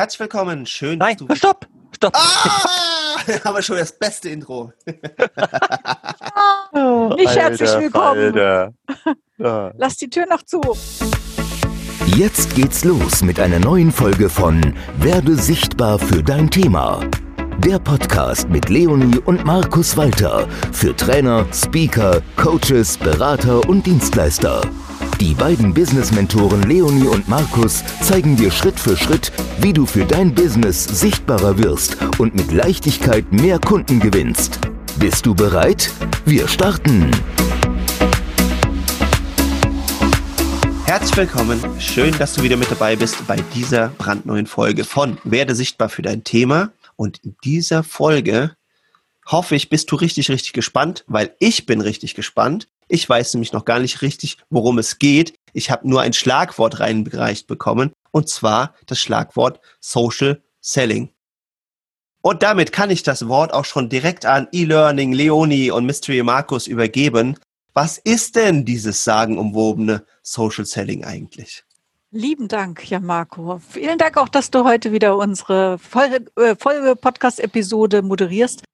Herzlich willkommen, schön, Nein, dass du. stopp! Stopp! Ah! Aber schon das beste Intro. Nicht herzlich willkommen. Alter. Ja. Lass die Tür noch zu. Jetzt geht's los mit einer neuen Folge von Werde sichtbar für dein Thema. Der Podcast mit Leonie und Markus Walter für Trainer, Speaker, Coaches, Berater und Dienstleister. Die beiden Business-Mentoren Leonie und Markus zeigen dir Schritt für Schritt, wie du für dein Business sichtbarer wirst und mit Leichtigkeit mehr Kunden gewinnst. Bist du bereit? Wir starten! Herzlich willkommen, schön, dass du wieder mit dabei bist bei dieser brandneuen Folge von Werde sichtbar für dein Thema. Und in dieser Folge hoffe ich, bist du richtig, richtig gespannt, weil ich bin richtig gespannt. Ich weiß nämlich noch gar nicht richtig, worum es geht. Ich habe nur ein Schlagwort reingereicht bekommen, und zwar das Schlagwort Social Selling. Und damit kann ich das Wort auch schon direkt an E-Learning, Leonie und Mystery Markus übergeben. Was ist denn dieses sagenumwobene Social Selling eigentlich? Lieben Dank, ja Marco. Vielen Dank auch, dass du heute wieder unsere äh, Folge Podcast-Episode moderierst.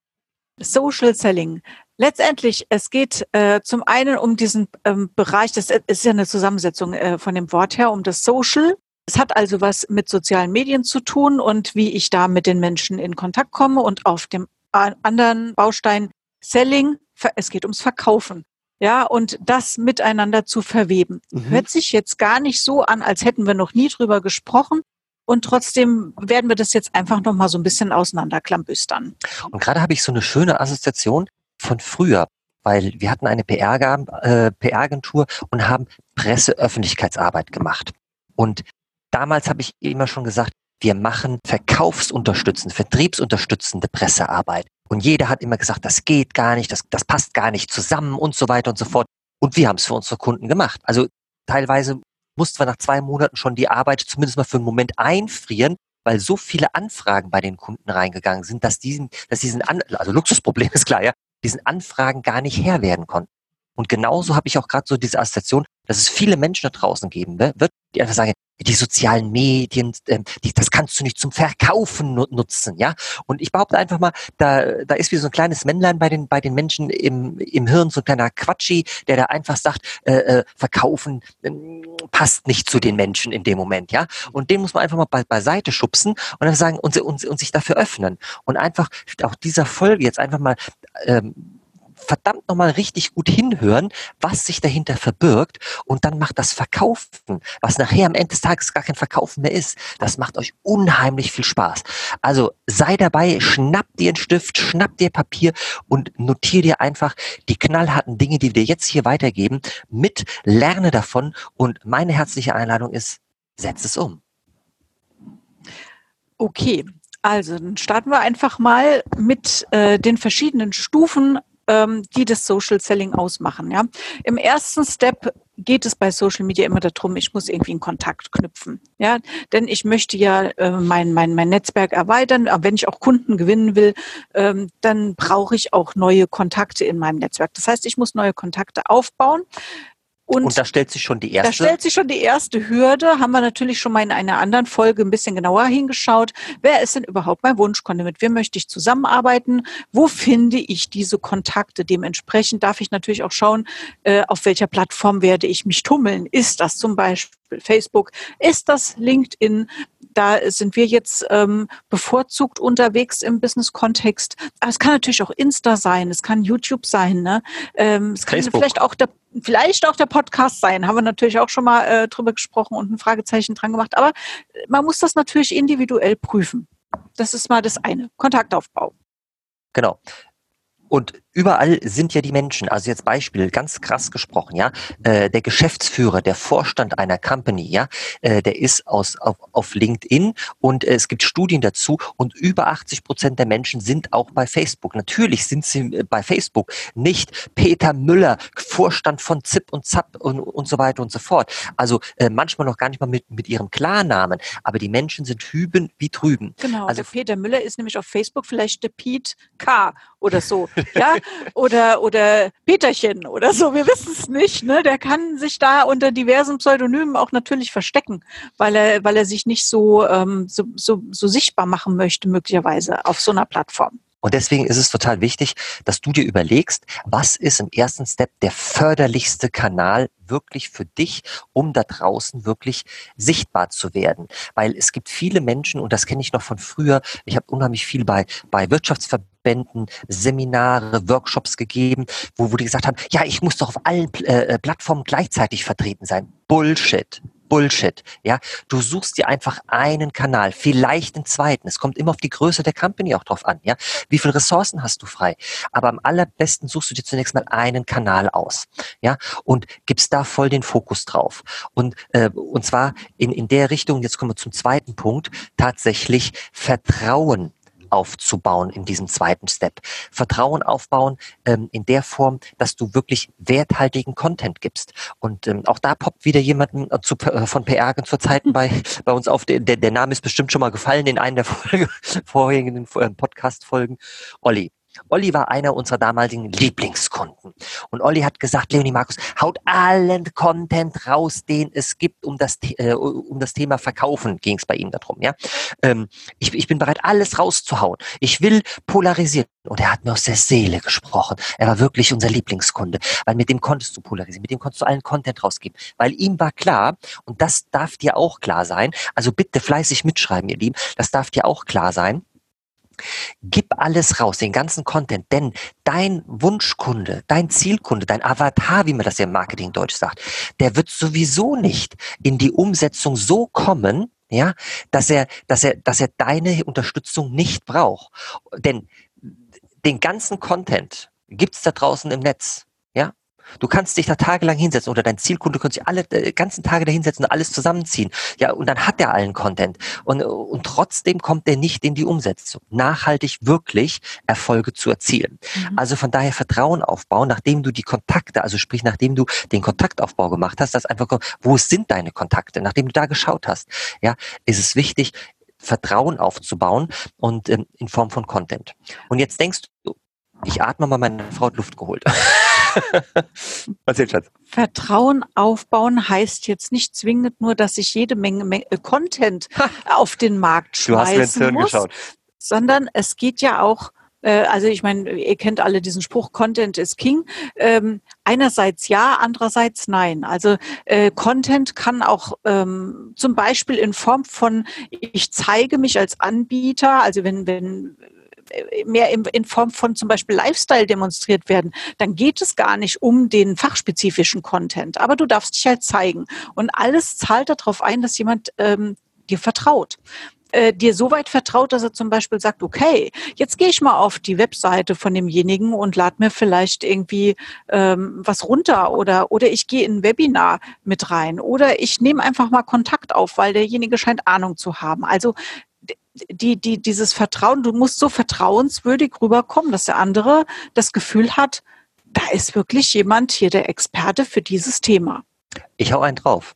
Social Selling. Letztendlich, es geht äh, zum einen um diesen ähm, Bereich, das ist ja eine Zusammensetzung äh, von dem Wort her, um das Social. Es hat also was mit sozialen Medien zu tun und wie ich da mit den Menschen in Kontakt komme und auf dem anderen Baustein Selling, es geht ums Verkaufen. Ja, und das miteinander zu verweben. Mhm. Hört sich jetzt gar nicht so an, als hätten wir noch nie drüber gesprochen. Und trotzdem werden wir das jetzt einfach noch mal so ein bisschen auseinanderklambüstern. Und gerade habe ich so eine schöne Assoziation von früher, weil wir hatten eine PR-Agentur äh, und haben Presseöffentlichkeitsarbeit gemacht. Und damals habe ich immer schon gesagt, wir machen verkaufsunterstützende, vertriebsunterstützende Pressearbeit. Und jeder hat immer gesagt, das geht gar nicht, das, das passt gar nicht zusammen und so weiter und so fort. Und wir haben es für unsere Kunden gemacht. Also teilweise mussten wir nach zwei Monaten schon die Arbeit zumindest mal für einen Moment einfrieren, weil so viele Anfragen bei den Kunden reingegangen sind, dass diesen, dass diesen, An also Luxusproblem ist klar, ja, diesen Anfragen gar nicht Herr werden konnten. Und genauso habe ich auch gerade so diese Assoziation, dass es viele Menschen da draußen geben wird, die einfach sagen, die sozialen Medien, ähm, die, das kannst du nicht zum Verkaufen nutzen, ja. Und ich behaupte einfach mal, da, da ist wie so ein kleines Männlein bei den, bei den Menschen im, im Hirn, so ein kleiner Quatschi, der da einfach sagt, äh, äh, Verkaufen äh, passt nicht zu den Menschen in dem Moment, ja. Und den muss man einfach mal be beiseite schubsen und dann sagen und, und, und sich dafür öffnen. Und einfach auch dieser Folge jetzt einfach mal ähm, verdammt nochmal richtig gut hinhören, was sich dahinter verbirgt und dann macht das Verkaufen, was nachher am Ende des Tages gar kein Verkaufen mehr ist, das macht euch unheimlich viel Spaß. Also sei dabei, schnapp dir einen Stift, schnapp dir Papier und notier dir einfach die knallharten Dinge, die wir jetzt hier weitergeben, mit, lerne davon und meine herzliche Einladung ist, setz es um. Okay, also dann starten wir einfach mal mit äh, den verschiedenen Stufen ähm, die das Social Selling ausmachen. Ja. Im ersten Step geht es bei Social Media immer darum, ich muss irgendwie einen Kontakt knüpfen. Ja, denn ich möchte ja äh, mein, mein, mein Netzwerk erweitern. Aber wenn ich auch Kunden gewinnen will, ähm, dann brauche ich auch neue Kontakte in meinem Netzwerk. Das heißt, ich muss neue Kontakte aufbauen. Und, und, da stellt sich schon die erste. Da stellt sich schon die erste Hürde. Haben wir natürlich schon mal in einer anderen Folge ein bisschen genauer hingeschaut. Wer ist denn überhaupt mein Wunschkunde? Mit wem möchte ich zusammenarbeiten? Wo finde ich diese Kontakte? Dementsprechend darf ich natürlich auch schauen, äh, auf welcher Plattform werde ich mich tummeln. Ist das zum Beispiel Facebook? Ist das LinkedIn? Da sind wir jetzt ähm, bevorzugt unterwegs im Business-Kontext. Aber es kann natürlich auch Insta sein, es kann YouTube sein, ne? Ähm, es kann Facebook. vielleicht auch der vielleicht auch der Podcast sein. Haben wir natürlich auch schon mal äh, drüber gesprochen und ein Fragezeichen dran gemacht. Aber man muss das natürlich individuell prüfen. Das ist mal das eine. Kontaktaufbau. Genau. Und überall sind ja die Menschen. Also jetzt Beispiel, ganz krass gesprochen, ja. Äh, der Geschäftsführer, der Vorstand einer Company, ja, äh, der ist aus, auf, auf LinkedIn und äh, es gibt Studien dazu und über 80 Prozent der Menschen sind auch bei Facebook. Natürlich sind sie äh, bei Facebook nicht Peter Müller, Vorstand von ZIP und ZAP und, und so weiter und so fort. Also äh, manchmal noch gar nicht mal mit, mit ihrem Klarnamen, aber die Menschen sind hüben wie drüben. Genau, Also Peter Müller ist nämlich auf Facebook vielleicht der Pete K. oder so. Ja, oder, oder Peterchen oder so, wir wissen es nicht. Ne? Der kann sich da unter diversen Pseudonymen auch natürlich verstecken, weil er, weil er sich nicht so, ähm, so, so, so sichtbar machen möchte, möglicherweise auf so einer Plattform. Und deswegen ist es total wichtig, dass du dir überlegst, was ist im ersten Step der förderlichste Kanal wirklich für dich, um da draußen wirklich sichtbar zu werden. Weil es gibt viele Menschen, und das kenne ich noch von früher, ich habe unheimlich viel bei, bei Wirtschaftsverbänden, Seminare, Workshops gegeben, wo, wo die gesagt haben, ja, ich muss doch auf allen äh, Plattformen gleichzeitig vertreten sein. Bullshit. Bullshit. Ja, du suchst dir einfach einen Kanal, vielleicht den zweiten. Es kommt immer auf die Größe der Company auch drauf an. Ja, wie viele Ressourcen hast du frei? Aber am allerbesten suchst du dir zunächst mal einen Kanal aus. Ja, und gibst da voll den Fokus drauf. Und äh, und zwar in in der Richtung. Jetzt kommen wir zum zweiten Punkt. Tatsächlich Vertrauen aufzubauen in diesem zweiten Step. Vertrauen aufbauen ähm, in der Form, dass du wirklich werthaltigen Content gibst. Und ähm, auch da poppt wieder jemanden äh, zu, äh, von PR zur Zeiten bei, bei uns auf. Der, der Name ist bestimmt schon mal gefallen in einer der Folge, vorherigen äh, Podcast-Folgen. Olli. Olli war einer unserer damaligen Lieblingskunden. Und Olli hat gesagt, Leonie Markus, haut allen Content raus, den es gibt, um das, äh, um das Thema Verkaufen ging es bei ihm darum. Ja? Ähm, ich, ich bin bereit, alles rauszuhauen. Ich will polarisieren. Und er hat mir aus der Seele gesprochen. Er war wirklich unser Lieblingskunde, weil mit dem konntest du polarisieren, mit dem konntest du allen Content rausgeben. Weil ihm war klar, und das darf dir auch klar sein, also bitte fleißig mitschreiben, ihr Lieben, das darf dir auch klar sein, Gib alles raus, den ganzen Content, denn dein Wunschkunde, dein Zielkunde, dein Avatar, wie man das ja im Marketing Deutsch sagt, der wird sowieso nicht in die Umsetzung so kommen, ja, dass er, dass er, dass er deine Unterstützung nicht braucht. Denn den ganzen Content gibt's da draußen im Netz. Du kannst dich da tagelang hinsetzen oder dein Zielkunde könnte sich alle äh, ganzen Tage da hinsetzen und alles zusammenziehen. Ja, und dann hat er allen Content. Und, und trotzdem kommt er nicht in die Umsetzung, nachhaltig wirklich Erfolge zu erzielen. Mhm. Also von daher Vertrauen aufbauen, nachdem du die Kontakte, also sprich, nachdem du den Kontaktaufbau gemacht hast, das einfach, wo sind deine Kontakte, nachdem du da geschaut hast, ja, ist es wichtig, Vertrauen aufzubauen und ähm, in Form von Content. Und jetzt denkst du, ich atme mal, meine Frau hat Luft geholt. Erzähl, Schatz. Vertrauen aufbauen heißt jetzt nicht zwingend nur, dass ich jede Menge, Menge äh, Content auf den Markt schmeißen du hast mir ins Hirn muss, geschaut. sondern es geht ja auch äh, also ich meine, ihr kennt alle diesen Spruch, Content is King. Ähm, einerseits ja, andererseits nein. Also äh, Content kann auch ähm, zum Beispiel in Form von, ich zeige mich als Anbieter, also wenn, wenn mehr in Form von zum Beispiel Lifestyle demonstriert werden, dann geht es gar nicht um den fachspezifischen Content. Aber du darfst dich halt zeigen. Und alles zahlt darauf ein, dass jemand ähm, dir vertraut äh, dir so weit vertraut, dass er zum Beispiel sagt, okay, jetzt gehe ich mal auf die Webseite von demjenigen und lade mir vielleicht irgendwie ähm, was runter oder oder ich gehe in ein Webinar mit rein oder ich nehme einfach mal Kontakt auf, weil derjenige scheint Ahnung zu haben. Also die, die, dieses Vertrauen, du musst so vertrauenswürdig rüberkommen, dass der andere das Gefühl hat, da ist wirklich jemand hier der Experte für dieses Thema. Ich hau einen drauf.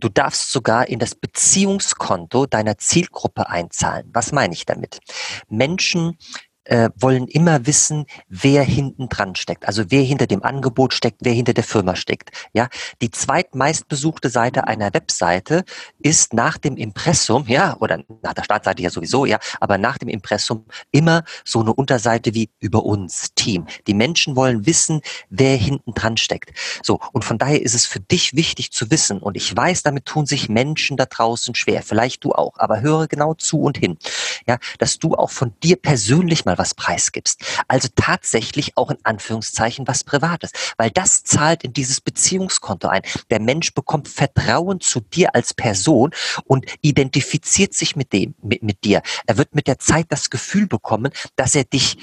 Du darfst sogar in das Beziehungskonto deiner Zielgruppe einzahlen. Was meine ich damit? Menschen, äh, wollen immer wissen, wer hinten dran steckt. Also wer hinter dem Angebot steckt, wer hinter der Firma steckt. Ja, die zweitmeistbesuchte Seite einer Webseite ist nach dem Impressum, ja, oder nach der Startseite ja sowieso, ja, aber nach dem Impressum immer so eine Unterseite wie über uns, Team. Die Menschen wollen wissen, wer hinten dran steckt. So, und von daher ist es für dich wichtig zu wissen, und ich weiß, damit tun sich Menschen da draußen schwer, vielleicht du auch, aber höre genau zu und hin, ja, dass du auch von dir persönlich mal mal was preisgibst. Also tatsächlich auch in Anführungszeichen was Privates, weil das zahlt in dieses Beziehungskonto ein. Der Mensch bekommt Vertrauen zu dir als Person und identifiziert sich mit dem, mit, mit dir. Er wird mit der Zeit das Gefühl bekommen, dass er dich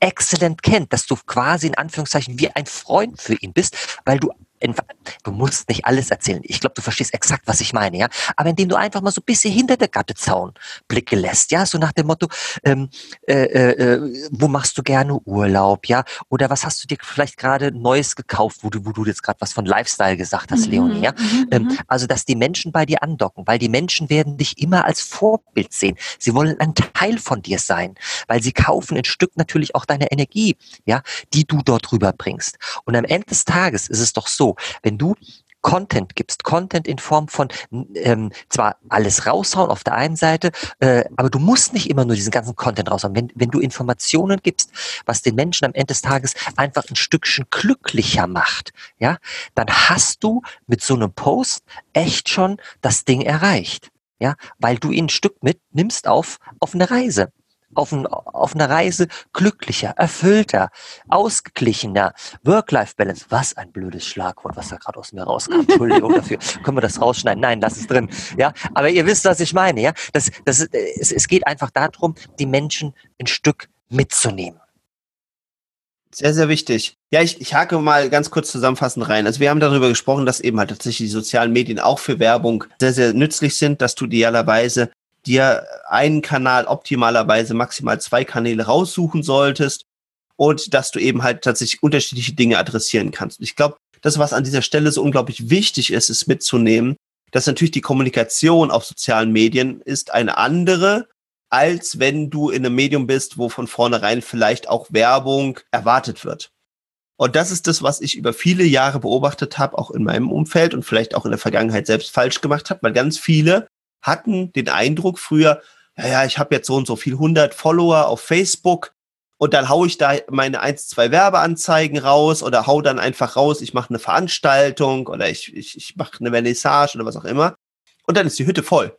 exzellent kennt, dass du quasi in Anführungszeichen wie ein Freund für ihn bist, weil du du musst nicht alles erzählen. Ich glaube, du verstehst exakt, was ich meine, ja. Aber indem du einfach mal so ein bisschen hinter der Gattezaun Blicke lässt, ja, so nach dem Motto, ähm, äh, äh, äh, wo machst du gerne Urlaub, ja, oder was hast du dir vielleicht gerade Neues gekauft, wo du, wo du jetzt gerade was von Lifestyle gesagt hast, mhm. Leonie, ja. Mhm. Ähm, mhm. also, dass die Menschen bei dir andocken, weil die Menschen werden dich immer als Vorbild sehen. Sie wollen ein Teil von dir sein, weil sie kaufen ein Stück natürlich auch deine Energie, ja, die du dort rüberbringst. Und am Ende des Tages ist es doch so, wenn du Content gibst, Content in Form von ähm, zwar alles raushauen auf der einen Seite, äh, aber du musst nicht immer nur diesen ganzen Content raushauen. Wenn, wenn du Informationen gibst, was den Menschen am Ende des Tages einfach ein Stückchen glücklicher macht, ja, dann hast du mit so einem Post echt schon das Ding erreicht. Ja, weil du ihn ein Stück mitnimmst auf, auf eine Reise auf, ein, auf einer Reise glücklicher, erfüllter, ausgeglichener, Work-Life-Balance. Was ein blödes Schlagwort, was da gerade aus mir rauskam. Entschuldigung dafür. Können wir das rausschneiden? Nein, lass es drin. Ja, aber ihr wisst, was ich meine. Ja, das, das, es, es geht einfach darum, die Menschen ein Stück mitzunehmen. Sehr, sehr wichtig. Ja, ich, ich hake mal ganz kurz zusammenfassend rein. Also wir haben darüber gesprochen, dass eben halt tatsächlich die sozialen Medien auch für Werbung sehr, sehr nützlich sind, dass du idealerweise dir einen Kanal optimalerweise maximal zwei Kanäle raussuchen solltest und dass du eben halt tatsächlich unterschiedliche Dinge adressieren kannst. Ich glaube, das, was an dieser Stelle so unglaublich wichtig ist, ist mitzunehmen, dass natürlich die Kommunikation auf sozialen Medien ist eine andere, als wenn du in einem Medium bist, wo von vornherein vielleicht auch Werbung erwartet wird. Und das ist das, was ich über viele Jahre beobachtet habe, auch in meinem Umfeld und vielleicht auch in der Vergangenheit selbst falsch gemacht habe, weil ganz viele hatten den Eindruck früher, ja, ja, ich habe jetzt so und so viel 100 Follower auf Facebook und dann hau ich da meine eins, zwei Werbeanzeigen raus oder hau dann einfach raus, ich mache eine Veranstaltung oder ich, ich, ich mache eine Vernissage oder was auch immer und dann ist die Hütte voll.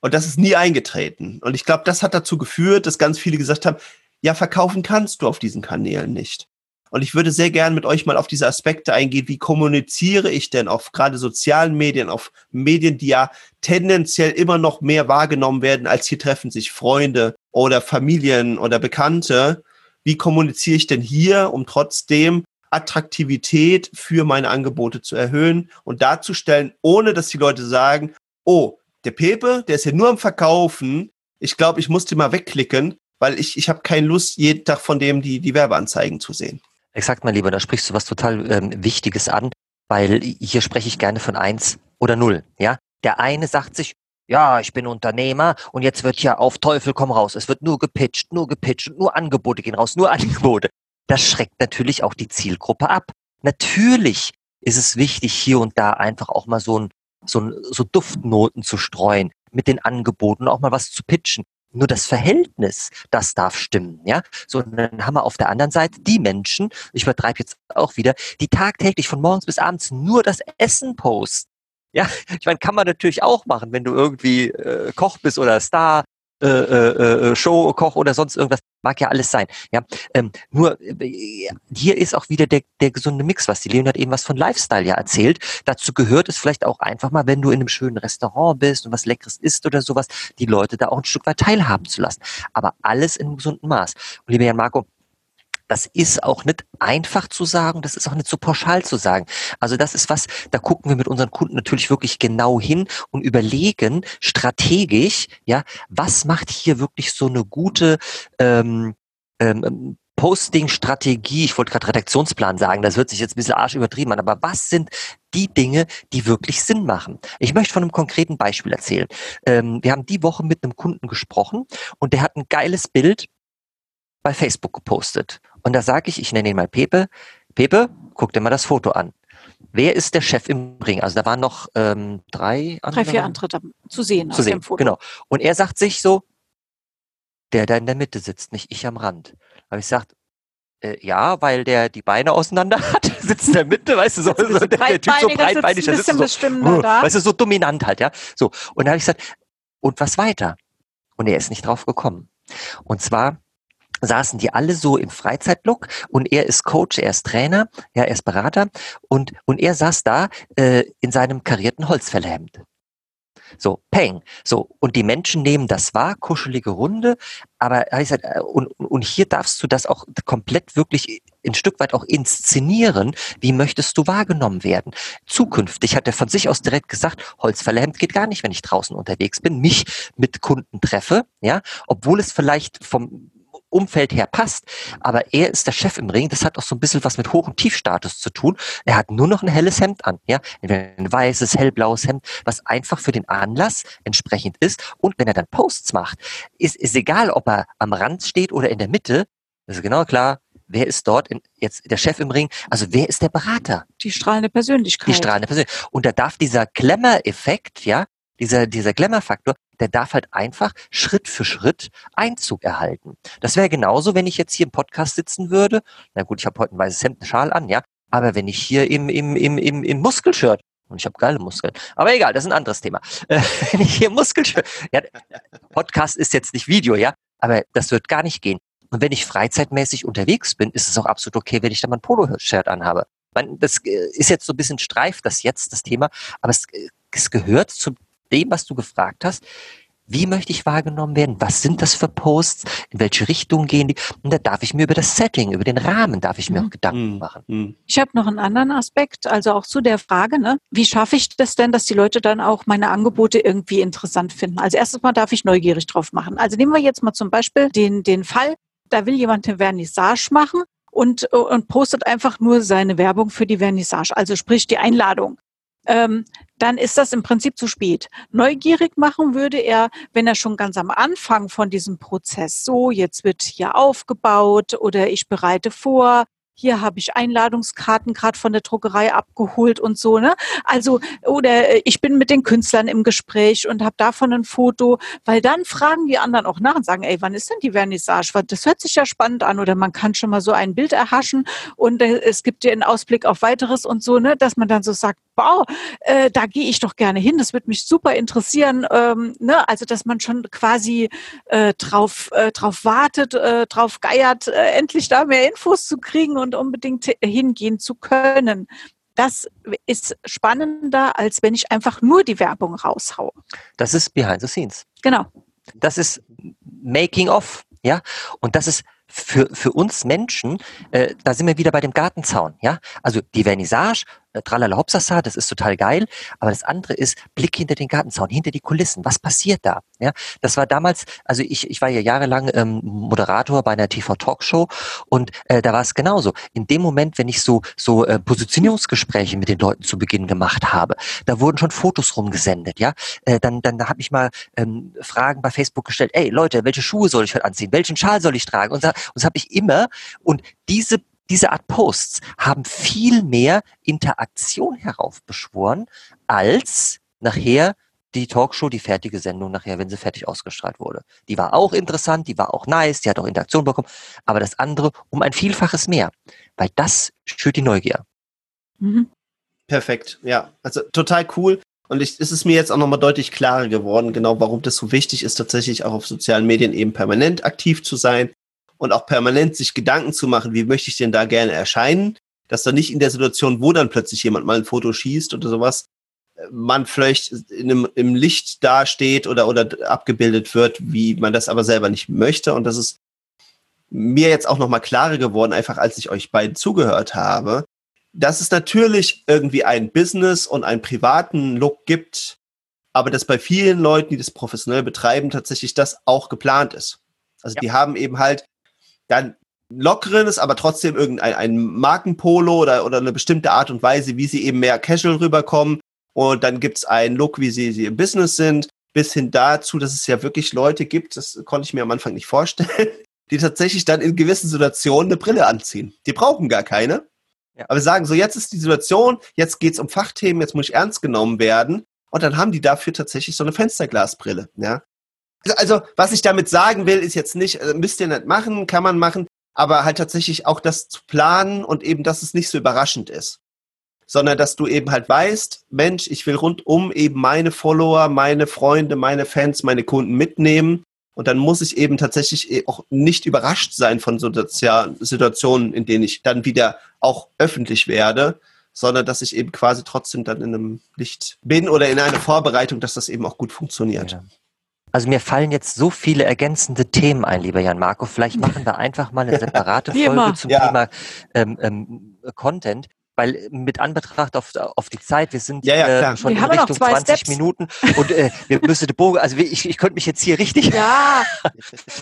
Und das ist nie eingetreten. Und ich glaube, das hat dazu geführt, dass ganz viele gesagt haben, ja, verkaufen kannst du auf diesen Kanälen nicht. Und ich würde sehr gern mit euch mal auf diese Aspekte eingehen. Wie kommuniziere ich denn auf gerade sozialen Medien, auf Medien, die ja tendenziell immer noch mehr wahrgenommen werden, als hier treffen sich Freunde oder Familien oder Bekannte. Wie kommuniziere ich denn hier, um trotzdem Attraktivität für meine Angebote zu erhöhen und darzustellen, ohne dass die Leute sagen, oh, der Pepe, der ist ja nur am Verkaufen. Ich glaube, ich muss den mal wegklicken, weil ich, ich habe keine Lust, jeden Tag von dem die, die Werbeanzeigen zu sehen. Exakt, mein Lieber, da sprichst du was total ähm, Wichtiges an, weil hier spreche ich gerne von eins oder null. Ja, der eine sagt sich, ja, ich bin Unternehmer und jetzt wird ja auf Teufel komm raus. Es wird nur gepitcht, nur gepitcht und nur Angebote gehen raus, nur Angebote. Das schreckt natürlich auch die Zielgruppe ab. Natürlich ist es wichtig, hier und da einfach auch mal so, ein, so, ein, so Duftnoten zu streuen mit den Angeboten, auch mal was zu pitchen. Nur das Verhältnis, das darf stimmen, ja. So, dann haben wir auf der anderen Seite die Menschen, ich übertreibe jetzt auch wieder, die tagtäglich von morgens bis abends nur das Essen posten. Ja, ich meine, kann man natürlich auch machen, wenn du irgendwie äh, Koch bist oder Star äh, äh, äh, Show, Koch oder sonst irgendwas. Mag ja alles sein. Ja, ähm, nur äh, hier ist auch wieder der, der gesunde Mix, was die Leon hat eben was von Lifestyle ja erzählt. Dazu gehört es vielleicht auch einfach mal, wenn du in einem schönen Restaurant bist und was Leckeres isst oder sowas, die Leute da auch ein Stück weit teilhaben zu lassen. Aber alles in einem gesunden Maß. Und lieber Jan Marco, das ist auch nicht einfach zu sagen, das ist auch nicht so pauschal zu sagen. Also das ist was, da gucken wir mit unseren Kunden natürlich wirklich genau hin und überlegen strategisch, ja, was macht hier wirklich so eine gute ähm, ähm, Posting-Strategie, ich wollte gerade Redaktionsplan sagen, das hört sich jetzt ein bisschen arsch übertrieben an, aber was sind die Dinge, die wirklich Sinn machen? Ich möchte von einem konkreten Beispiel erzählen. Ähm, wir haben die Woche mit einem Kunden gesprochen und der hat ein geiles Bild bei Facebook gepostet. Und da sage ich, ich nenne ihn mal Pepe. Pepe, guck dir mal das Foto an. Wer ist der Chef im Ring? Also da waren noch ähm, drei andere. Drei, vier andere zu sehen. Zu sehen, genau. Und er sagt sich so, der da in der Mitte sitzt, nicht ich am Rand. Aber ich sagt, äh, ja, weil der die Beine auseinander hat, sitzt in der Mitte, weißt du, so, so der, der Typ so breitbeinig, der sitzt so, uh, weißt du, so dominant halt, ja. So. Und da habe ich gesagt, und was weiter? Und er ist nicht drauf gekommen. Und zwar saßen die alle so im Freizeitlook und er ist Coach, er ist Trainer, ja, er ist Berater und, und er saß da äh, in seinem karierten Holzfällerhemd. So, peng. So, und die Menschen nehmen das wahr, kuschelige Runde, aber sag, äh, und, und hier darfst du das auch komplett wirklich ein Stück weit auch inszenieren, wie möchtest du wahrgenommen werden. Zukünftig hat er von sich aus direkt gesagt, Holzfällerhemd geht gar nicht, wenn ich draußen unterwegs bin, mich mit Kunden treffe, ja, obwohl es vielleicht vom Umfeld her passt. Aber er ist der Chef im Ring. Das hat auch so ein bisschen was mit Hoch- und Tiefstatus zu tun. Er hat nur noch ein helles Hemd an, ja, ein weißes, hellblaues Hemd, was einfach für den Anlass entsprechend ist. Und wenn er dann Posts macht, ist, ist egal, ob er am Rand steht oder in der Mitte. Das ist genau klar. Wer ist dort in, jetzt der Chef im Ring? Also wer ist der Berater? Die strahlende Persönlichkeit. Die strahlende Persönlichkeit. Und da darf dieser Glamour-Effekt, ja, dieser, dieser Glamour-Faktor, der darf halt einfach Schritt für Schritt Einzug erhalten. Das wäre genauso, wenn ich jetzt hier im Podcast sitzen würde. Na gut, ich habe heute ein weißes Hemd, einen Schal an, ja. Aber wenn ich hier im, im, im, im, im Muskelshirt und ich habe geile Muskeln. Aber egal, das ist ein anderes Thema. Äh, wenn ich hier Muskelshirt, ja, Podcast ist jetzt nicht Video, ja, aber das wird gar nicht gehen. Und wenn ich freizeitmäßig unterwegs bin, ist es auch absolut okay, wenn ich da mal ein Polo-Shirt anhabe. Das äh, ist jetzt so ein bisschen streif, das jetzt, das Thema, aber es, äh, es gehört zu dem, was du gefragt hast. Wie möchte ich wahrgenommen werden? Was sind das für Posts? In welche Richtung gehen die? Und da darf ich mir über das Setting, über den Rahmen, darf ich mir auch Mhm. Gedanken machen. Mhm. Ich habe noch einen anderen Aspekt, also auch zu der Frage, ne? wie schaffe ich das denn, dass die Leute dann auch meine Angebote irgendwie interessant finden? Also erstes Mal darf ich neugierig drauf machen. Also nehmen wir jetzt mal zum Beispiel den, den Fall, da will jemand eine Vernissage machen und, und postet einfach nur seine Werbung für die Vernissage, also sprich die Einladung. Ähm, dann ist das im Prinzip zu spät. Neugierig machen würde er, wenn er schon ganz am Anfang von diesem Prozess, so jetzt wird hier aufgebaut oder ich bereite vor, hier habe ich Einladungskarten gerade von der Druckerei abgeholt und so, ne? Also, oder äh, ich bin mit den Künstlern im Gespräch und habe davon ein Foto, weil dann fragen die anderen auch nach und sagen, ey, wann ist denn die Vernissage? Das hört sich ja spannend an oder man kann schon mal so ein Bild erhaschen und äh, es gibt dir einen Ausblick auf weiteres und so, ne? Dass man dann so sagt, wow, äh, da gehe ich doch gerne hin, das würde mich super interessieren, ähm, ne? Also, dass man schon quasi äh, drauf, äh, drauf wartet, äh, drauf geiert, äh, endlich da mehr Infos zu kriegen und unbedingt hingehen zu können. Das ist spannender, als wenn ich einfach nur die Werbung raushaue. Das ist behind the scenes. Genau. Das ist making of, ja. Und das ist für, für uns Menschen, äh, da sind wir wieder bei dem Gartenzaun, ja. Also die Vernissage, tralala hopsasa, das ist total geil. Aber das andere ist Blick hinter den Gartenzaun, hinter die Kulissen. Was passiert da? Ja, das war damals, also ich, ich war ja jahrelang ähm, Moderator bei einer TV-Talkshow und äh, da war es genauso. In dem Moment, wenn ich so, so äh, Positionierungsgespräche mit den Leuten zu Beginn gemacht habe, da wurden schon Fotos rumgesendet, ja. Äh, dann dann habe ich mal ähm, Fragen bei Facebook gestellt, ey Leute, welche Schuhe soll ich heute anziehen? Welchen Schal soll ich tragen? Und, und das habe ich immer. Und diese diese Art Posts haben viel mehr Interaktion heraufbeschworen, als nachher die Talkshow, die fertige Sendung nachher, wenn sie fertig ausgestrahlt wurde. Die war auch interessant, die war auch nice, die hat auch Interaktion bekommen, aber das andere um ein Vielfaches mehr, weil das schürt die Neugier. Mhm. Perfekt, ja. Also total cool. Und ich, es ist mir jetzt auch nochmal deutlich klarer geworden, genau warum das so wichtig ist, tatsächlich auch auf sozialen Medien eben permanent aktiv zu sein und auch permanent sich Gedanken zu machen, wie möchte ich denn da gerne erscheinen, dass da nicht in der Situation, wo dann plötzlich jemand mal ein Foto schießt oder sowas, äh, man vielleicht in einem, im Licht dasteht oder, oder abgebildet wird, wie man das aber selber nicht möchte. Und das ist mir jetzt auch nochmal klarer geworden, einfach als ich euch beiden zugehört habe, dass es natürlich irgendwie ein Business und einen privaten Look gibt, aber dass bei vielen Leuten, die das professionell betreiben, tatsächlich das auch geplant ist. Also Ja. die haben eben halt dann lockeres, aber trotzdem irgendein ein Markenpolo oder, oder eine bestimmte Art und Weise, wie sie eben mehr casual rüberkommen. Und dann gibt's einen Look, wie sie, sie im Business sind, bis hin dazu, dass es ja wirklich Leute gibt, das konnte ich mir am Anfang nicht vorstellen, die tatsächlich dann in gewissen Situationen eine Brille anziehen. Die brauchen gar keine. Ja. Aber sagen so, jetzt ist die Situation, jetzt geht's um Fachthemen, jetzt muss ich ernst genommen werden. Und dann haben die dafür tatsächlich so eine Fensterglasbrille, ja. Also- Also, was ich damit sagen will, ist jetzt nicht, äh, müsst ihr nicht machen, kann man machen, aber halt tatsächlich auch das zu planen und eben, dass es nicht so überraschend ist. Sondern, dass du eben halt weißt, Mensch, ich will rundum eben meine Follower, meine Freunde, meine Fans, meine Kunden mitnehmen. Und dann muss ich eben tatsächlich eh auch nicht überrascht sein von so Situationen, in denen ich dann wieder auch öffentlich werde, sondern dass ich eben quasi trotzdem dann in einem Licht bin oder in einer Vorbereitung, dass das eben auch gut funktioniert. Ja. Also mir fallen jetzt so viele ergänzende Themen ein, lieber Jan Marco. Vielleicht machen wir einfach mal eine separate Wie immer. Folge zum Ja. Thema ähm, ähm, Content. Weil mit Anbetracht auf, auf die Zeit, wir sind Ja, ja, äh, schon Wir in Richtung zwei 20 Steps. Minuten und äh, wir müssen den Bogen, also ich, ich könnte mich jetzt hier richtig, Ja,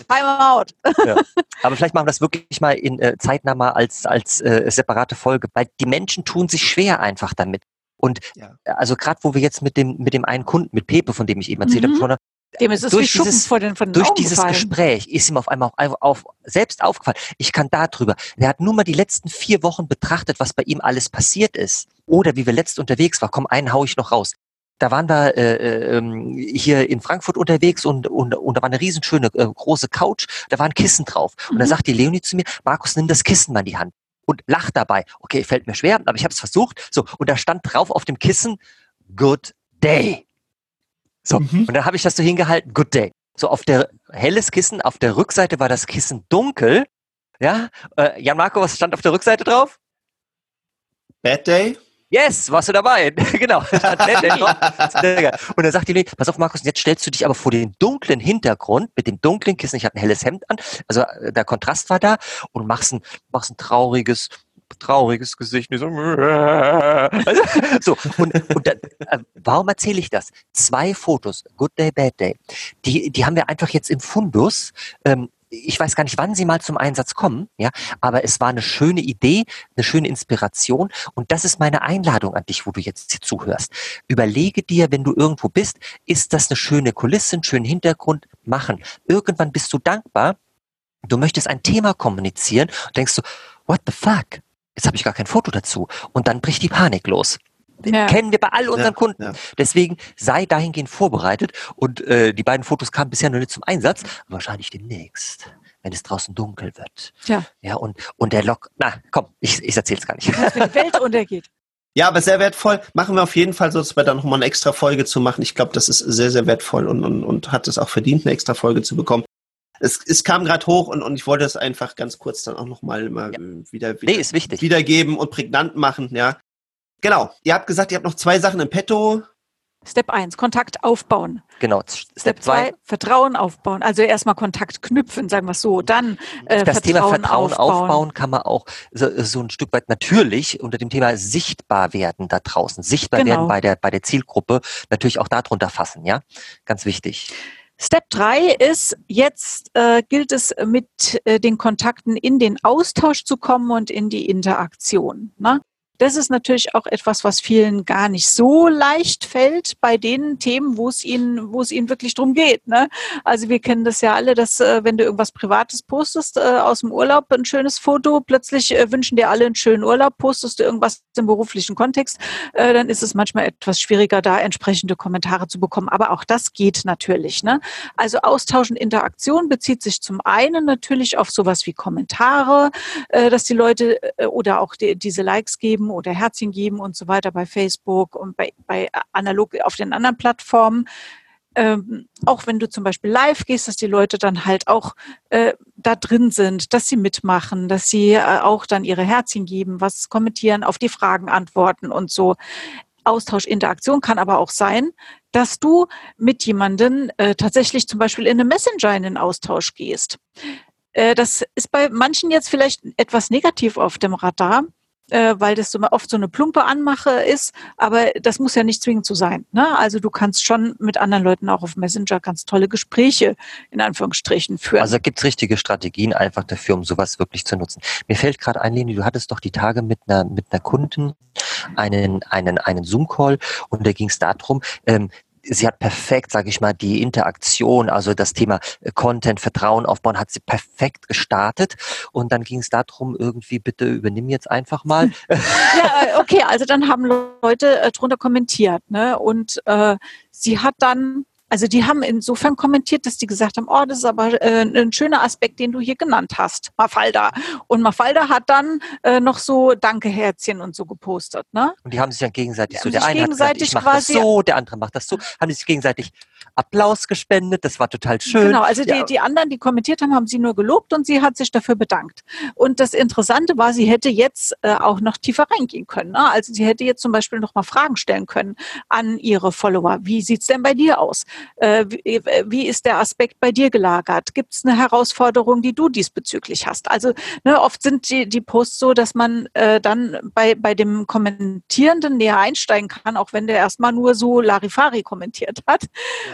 time out. aber vielleicht machen wir das wirklich mal in äh, zeitnah mal als, als äh, separate Folge, weil die Menschen tun sich schwer einfach damit. Und Ja. äh, also gerade wo wir jetzt mit dem, mit dem einen Kunden, mit Pepe, von dem ich eben erzählt Mhm. habe, schon Dem ist es Durch dieses- vor den, von den durch Augen dieses gefallen. Gespräch ist ihm auf einmal auf, auf, selbst aufgefallen, ich kann da drüber. Er hat nur mal die letzten vier Wochen betrachtet, was bei ihm alles passiert ist. Oder wie wir letzt unterwegs waren. Komm, einen hau ich noch raus. Da waren wir äh, äh, ähm, hier in Frankfurt unterwegs und, und, und da war eine riesenschöne äh, große Couch, da war ein Kissen drauf. Und da Mhm. sagt die Leonie zu mir, Markus, nimm das Kissen mal in die Hand. Und lacht dabei. Okay, fällt mir schwer, aber ich habe es versucht. So, und da stand drauf auf dem Kissen, Good Day. So, Mhm. und dann habe ich das so hingehalten, Good Day. So auf der helles Kissen, auf der Rückseite war das Kissen dunkel. Ja, äh, Jan Marco, was stand auf der Rückseite drauf? Bad Day? Yes, warst du dabei? genau. Und dann sagt die pass auf Markus, jetzt stellst du dich aber vor den dunklen Hintergrund mit dem dunklen Kissen. Ich hatte ein helles Hemd an, also äh, der Kontrast war da und machst ein, machst ein trauriges, trauriges Gesicht. So, also, so und, und dann, äh, warum erzähle ich das? Zwei Fotos, Good Day, Bad Day, die, die haben wir einfach jetzt im Fundus. Ähm, ich weiß gar nicht, wann sie mal zum Einsatz kommen, ja, aber es war eine schöne Idee, eine schöne Inspiration und das ist meine Einladung an dich, wo du jetzt hier zuhörst. Überlege dir, wenn du irgendwo bist, ist das eine schöne Kulisse, einen schönen Hintergrund, machen. Irgendwann bist du dankbar, du möchtest ein Thema kommunizieren und denkst du, what the fuck? Jetzt habe ich gar kein Foto dazu. Und dann bricht die Panik los. Ja. Kennen wir bei all unseren Ja, Kunden. ja. Deswegen sei dahingehend vorbereitet. Und äh, die beiden Fotos kamen bisher noch nicht zum Einsatz. Wahrscheinlich demnächst, wenn es draußen dunkel wird. Tja. Ja, und, und der Lok. Na, komm, ich, ich erzähl's gar nicht. Wenn die Welt untergeht. Ja, aber sehr wertvoll. Machen wir auf jeden Fall so, dass wir da nochmal eine extra Folge zu machen. Ich glaube, das ist sehr, sehr wertvoll und, und, und hat es auch verdient, eine extra Folge zu bekommen. Es, es kam gerade hoch und, und ich wollte es einfach ganz kurz dann auch nochmal mal Ja. äh, wieder, wieder Nee, ist wichtig. wiedergeben und prägnant machen, ja. Genau. Ihr habt gesagt, ihr habt noch zwei Sachen im Petto. Step 1, Kontakt aufbauen. Genau. Step Step 2, Vertrauen aufbauen. Also erstmal Kontakt knüpfen, sagen wir es so. Dann äh, das Thema Vertrauen aufbauen. aufbauen. kann man auch so, so ein Stück weit natürlich unter dem Thema sichtbar werden da draußen, sichtbar Genau. werden bei der bei der Zielgruppe natürlich auch darunter fassen, ja, ganz wichtig. Step 3 ist, jetzt äh, gilt es mit äh, den Kontakten in den Austausch zu kommen und in die Interaktion. Ne? Das ist natürlich auch etwas, was vielen gar nicht so leicht fällt bei den Themen, wo es ihnen, wo es ihnen wirklich drum geht. Ne? Also wir kennen das ja alle, dass äh, wenn du irgendwas Privates postest äh, aus dem Urlaub, ein schönes Foto, plötzlich äh, wünschen dir alle einen schönen Urlaub, postest du irgendwas im beruflichen Kontext, äh, dann ist es manchmal etwas schwieriger, da entsprechende Kommentare zu bekommen. Aber auch das geht natürlich. Ne? Also Austausch und Interaktion bezieht sich zum einen natürlich auf sowas wie Kommentare, äh, dass die Leute äh, oder auch die, diese Likes geben oder Herzchen geben und so weiter bei Facebook und bei, bei analog auf den anderen Plattformen. Ähm, auch wenn du zum Beispiel live gehst, dass die Leute dann halt auch äh, da drin sind, dass sie mitmachen, dass sie äh, auch dann ihre Herzchen geben, was kommentieren, auf die Fragen antworten und so. Austausch, Interaktion kann aber auch sein, dass du mit jemandem äh, tatsächlich zum Beispiel in einem Messenger in den Austausch gehst. Äh, das ist bei manchen jetzt vielleicht etwas negativ auf dem Radar, äh, weil das so oft so eine plumpe Anmache ist, aber das muss ja nicht zwingend so sein. Ne? Also du kannst schon mit anderen Leuten auch auf Messenger ganz tolle Gespräche in Anführungsstrichen führen. Also gibt's richtige Strategien einfach dafür, um sowas wirklich zu nutzen. Mir fällt gerade ein, Leni, du hattest doch die Tage mit einer mit einer Kunden einen einen einen Zoom Call und da ging es darum, ähm, sie hat perfekt, sage ich mal, die Interaktion, also das Thema äh, Content, Vertrauen aufbauen, hat sie perfekt gestartet. Und dann ging es darum, irgendwie, bitte übernimm jetzt einfach mal. ja, äh, okay, also dann haben Leute äh, drunter kommentiert, ne? Und äh, sie hat dann, also die haben insofern kommentiert, dass die gesagt haben, oh, das ist aber äh, ein schöner Aspekt, den du hier genannt hast, Mafalda. Und Mafalda hat dann äh, noch so Danke-Herzchen und so gepostet, ne? Und die haben sich dann gegenseitig Die so, der eine hat gesagt, gegenseitig ich mache das quasi- so, der andere macht das so, haben die sich gegenseitig Applaus gespendet, das war total schön. Genau, also ja. die, die anderen, die kommentiert haben, haben sie nur gelobt und sie hat sich dafür bedankt. Und das Interessante war, sie hätte jetzt äh, auch noch tiefer reingehen können. Ne? Also sie hätte jetzt zum Beispiel noch mal Fragen stellen können an ihre Follower. Wie sieht's denn bei dir aus? Äh, wie, äh, wie ist der Aspekt bei dir gelagert? Gibt es eine Herausforderung, die du diesbezüglich hast? Also ne, oft sind die, die Posts so, dass man äh, dann bei, bei dem Kommentierenden näher einsteigen kann, auch wenn der erstmal nur so Larifari kommentiert hat.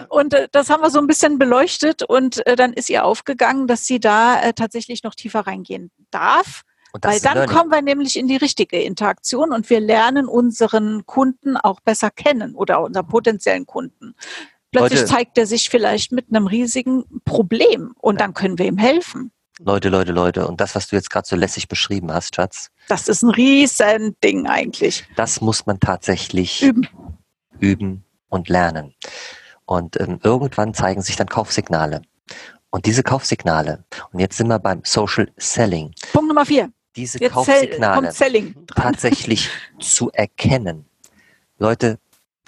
Und äh, das haben wir so ein bisschen beleuchtet und äh, dann ist ihr aufgegangen, dass sie da äh, tatsächlich noch tiefer reingehen darf. Weil dann Learning. kommen wir nämlich in die richtige Interaktion und wir lernen unseren Kunden auch besser kennen oder unseren potenziellen Kunden. Plötzlich Leute. zeigt er sich vielleicht mit einem riesigen Problem und dann können wir ihm helfen. Leute, Leute, Leute. Und das, was du jetzt gerade so lässig beschrieben hast, Schatz, Das ist ein riesen Ding eigentlich. das muss man tatsächlich Üben. üben und lernen. Und ähm, irgendwann zeigen sich dann Kaufsignale. Und diese Kaufsignale, und jetzt sind wir beim Social Selling, Punkt Nummer vier. diese Jetzt Kaufsignale tatsächlich zu erkennen. Leute,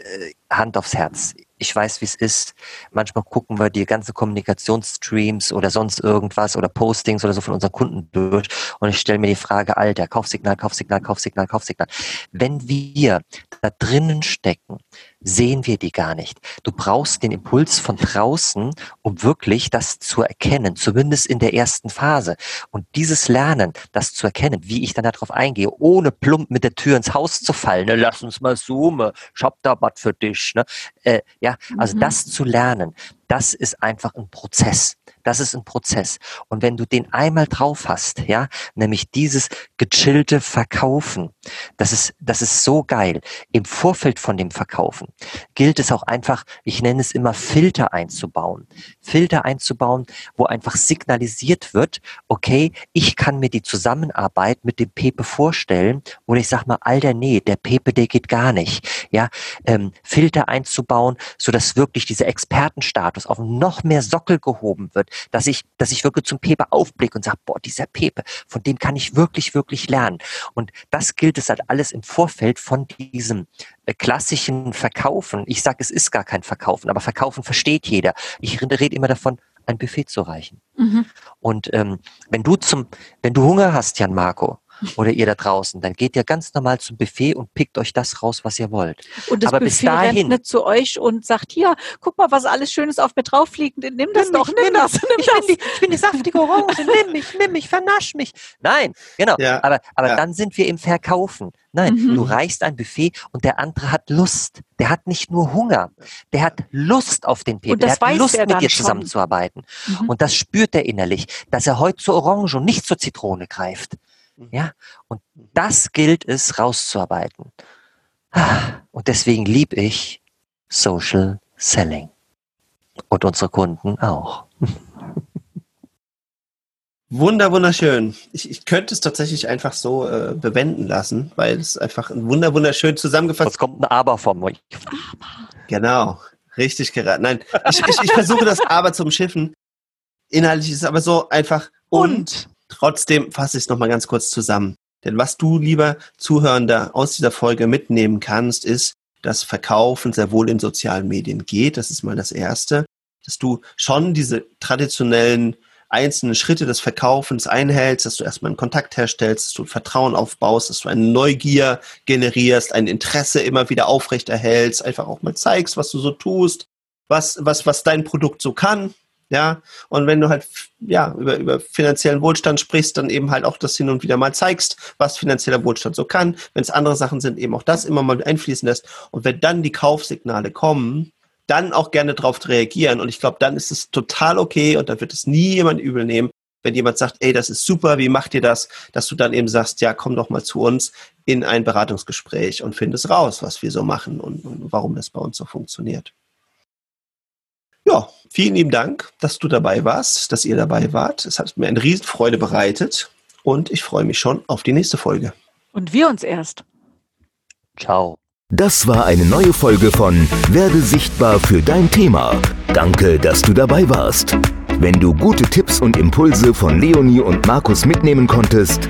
äh, Hand aufs Herz. Ich weiß, wie es ist. Manchmal gucken wir die ganzen Kommunikationsstreams oder sonst irgendwas oder Postings oder so von unseren Kunden durch und ich stelle mir die Frage, Alter, Kaufsignal, Kaufsignal, Kaufsignal, Kaufsignal. Wenn wir da drinnen stecken, sehen wir die gar nicht. Du brauchst den Impuls von draußen, um wirklich das zu erkennen, zumindest in der ersten Phase. Und dieses Lernen, das zu erkennen, wie ich dann darauf eingehe, ohne plump mit der Tür ins Haus zu fallen, ne, lass uns mal zoomen, ich hab da was für dich. Ne? Äh, ja, also Mhm. das zu lernen, das ist einfach ein Prozess. Das ist ein Prozess. Und wenn du den einmal drauf hast, ja, nämlich dieses gechillte Verkaufen, das ist, das ist so geil. Im Vorfeld von dem Verkaufen gilt es auch einfach, ich nenne es immer Filter einzubauen. Filter einzubauen, wo einfach signalisiert wird, okay, ich kann mir die Zusammenarbeit mit dem Pepe vorstellen oder ich sag mal, alter, nee, der Pepe, der geht gar nicht. Ja, ähm, Filter einzubauen, so dass wirklich dieser Expertenstatus auf noch mehr Sockel gehoben wird, dass ich, dass ich wirklich zum Pepe aufblicke und sage, boah, dieser Pepe, von dem kann ich wirklich, wirklich lernen. Und das gilt es halt alles im Vorfeld von diesem äh, klassischen Verkaufen. Ich sage, es ist gar kein Verkaufen, aber Verkaufen versteht jeder. Ich rede immer davon, ein Buffet zu reichen. Mhm. Und ähm, wenn du zum, wenn du Hunger hast, Jan Marco, oder ihr da draußen, dann geht ihr ganz normal zum Buffet und pickt euch das raus, was ihr wollt. Und das Aber bis Buffet rennt dahin- nicht zu euch und sagt, hier, guck mal, was alles Schönes auf mir drauf liegt. Nimm das Nimm doch, mich, nimm nimm das, nimm Ich das. bin, die, ich bin die saftige Orange, nimm mich, nimm mich, vernasch mich. Nein, genau. Ja, Aber, aber ja. dann sind wir im Verkaufen. Nein, Mhm. du reichst ein Buffet und der andere hat Lust. Der hat nicht nur Hunger, der hat Lust auf den das der hat Lust, er mit dir schon. zusammenzuarbeiten. Mhm. Und das spürt er innerlich, dass er heute zur Orange und nicht zur Zitrone greift. Mhm. Ja, und das gilt es rauszuarbeiten. Und deswegen lieb ich Social Selling. Und unsere Kunden auch. Wunder, wunderschön. Ich, ich könnte es tatsächlich einfach so äh, bewenden lassen, weil es einfach ein wunder, wunderschön zusammengefasst Jetzt kommt ein Aber vom euch. Genau, richtig geraten. Nein, ich, ich, ich versuche das aber zum Schiffen. Inhaltlich ist es aber so einfach und, trotzdem fasse ich es nochmal ganz kurz zusammen. Denn was du, lieber Zuhörender, aus dieser Folge mitnehmen kannst, ist, dass Verkaufen sehr wohl in sozialen Medien geht. Das ist mal das Erste. Dass du schon diese traditionellen einzelnen Schritte des Verkaufens einhältst, dass du erstmal einen Kontakt herstellst, dass du Vertrauen aufbaust, dass du eine Neugier generierst, ein Interesse immer wieder aufrechterhältst, einfach auch mal zeigst, was du so tust, was, was, was dein Produkt so kann. Ja, und wenn du halt ja über, über finanziellen Wohlstand sprichst, dann eben halt auch das hin und wieder mal zeigst, was finanzieller Wohlstand so kann. Wenn es andere Sachen sind, eben auch das immer mal einfließen lässt. Und wenn dann die Kaufsignale kommen, dann auch gerne darauf reagieren. Und ich glaube, dann ist es total okay und dann wird es nie jemand übel nehmen, wenn jemand sagt, ey, das ist super, wie macht ihr das? Dass du dann eben sagst, ja, komm doch mal zu uns in ein Beratungsgespräch und findest raus, was wir so machen und, und warum das bei uns so funktioniert. Ja, vielen lieben Dank, dass du dabei warst, dass ihr dabei wart. Es hat mir eine Riesenfreude bereitet und ich freue mich schon auf die nächste Folge. Und wir uns erst. Ciao. Das war eine neue Folge von Werde sichtbar für dein Thema. Danke, dass du dabei warst. Wenn du gute Tipps und Impulse von Leonie und Markus mitnehmen konntest,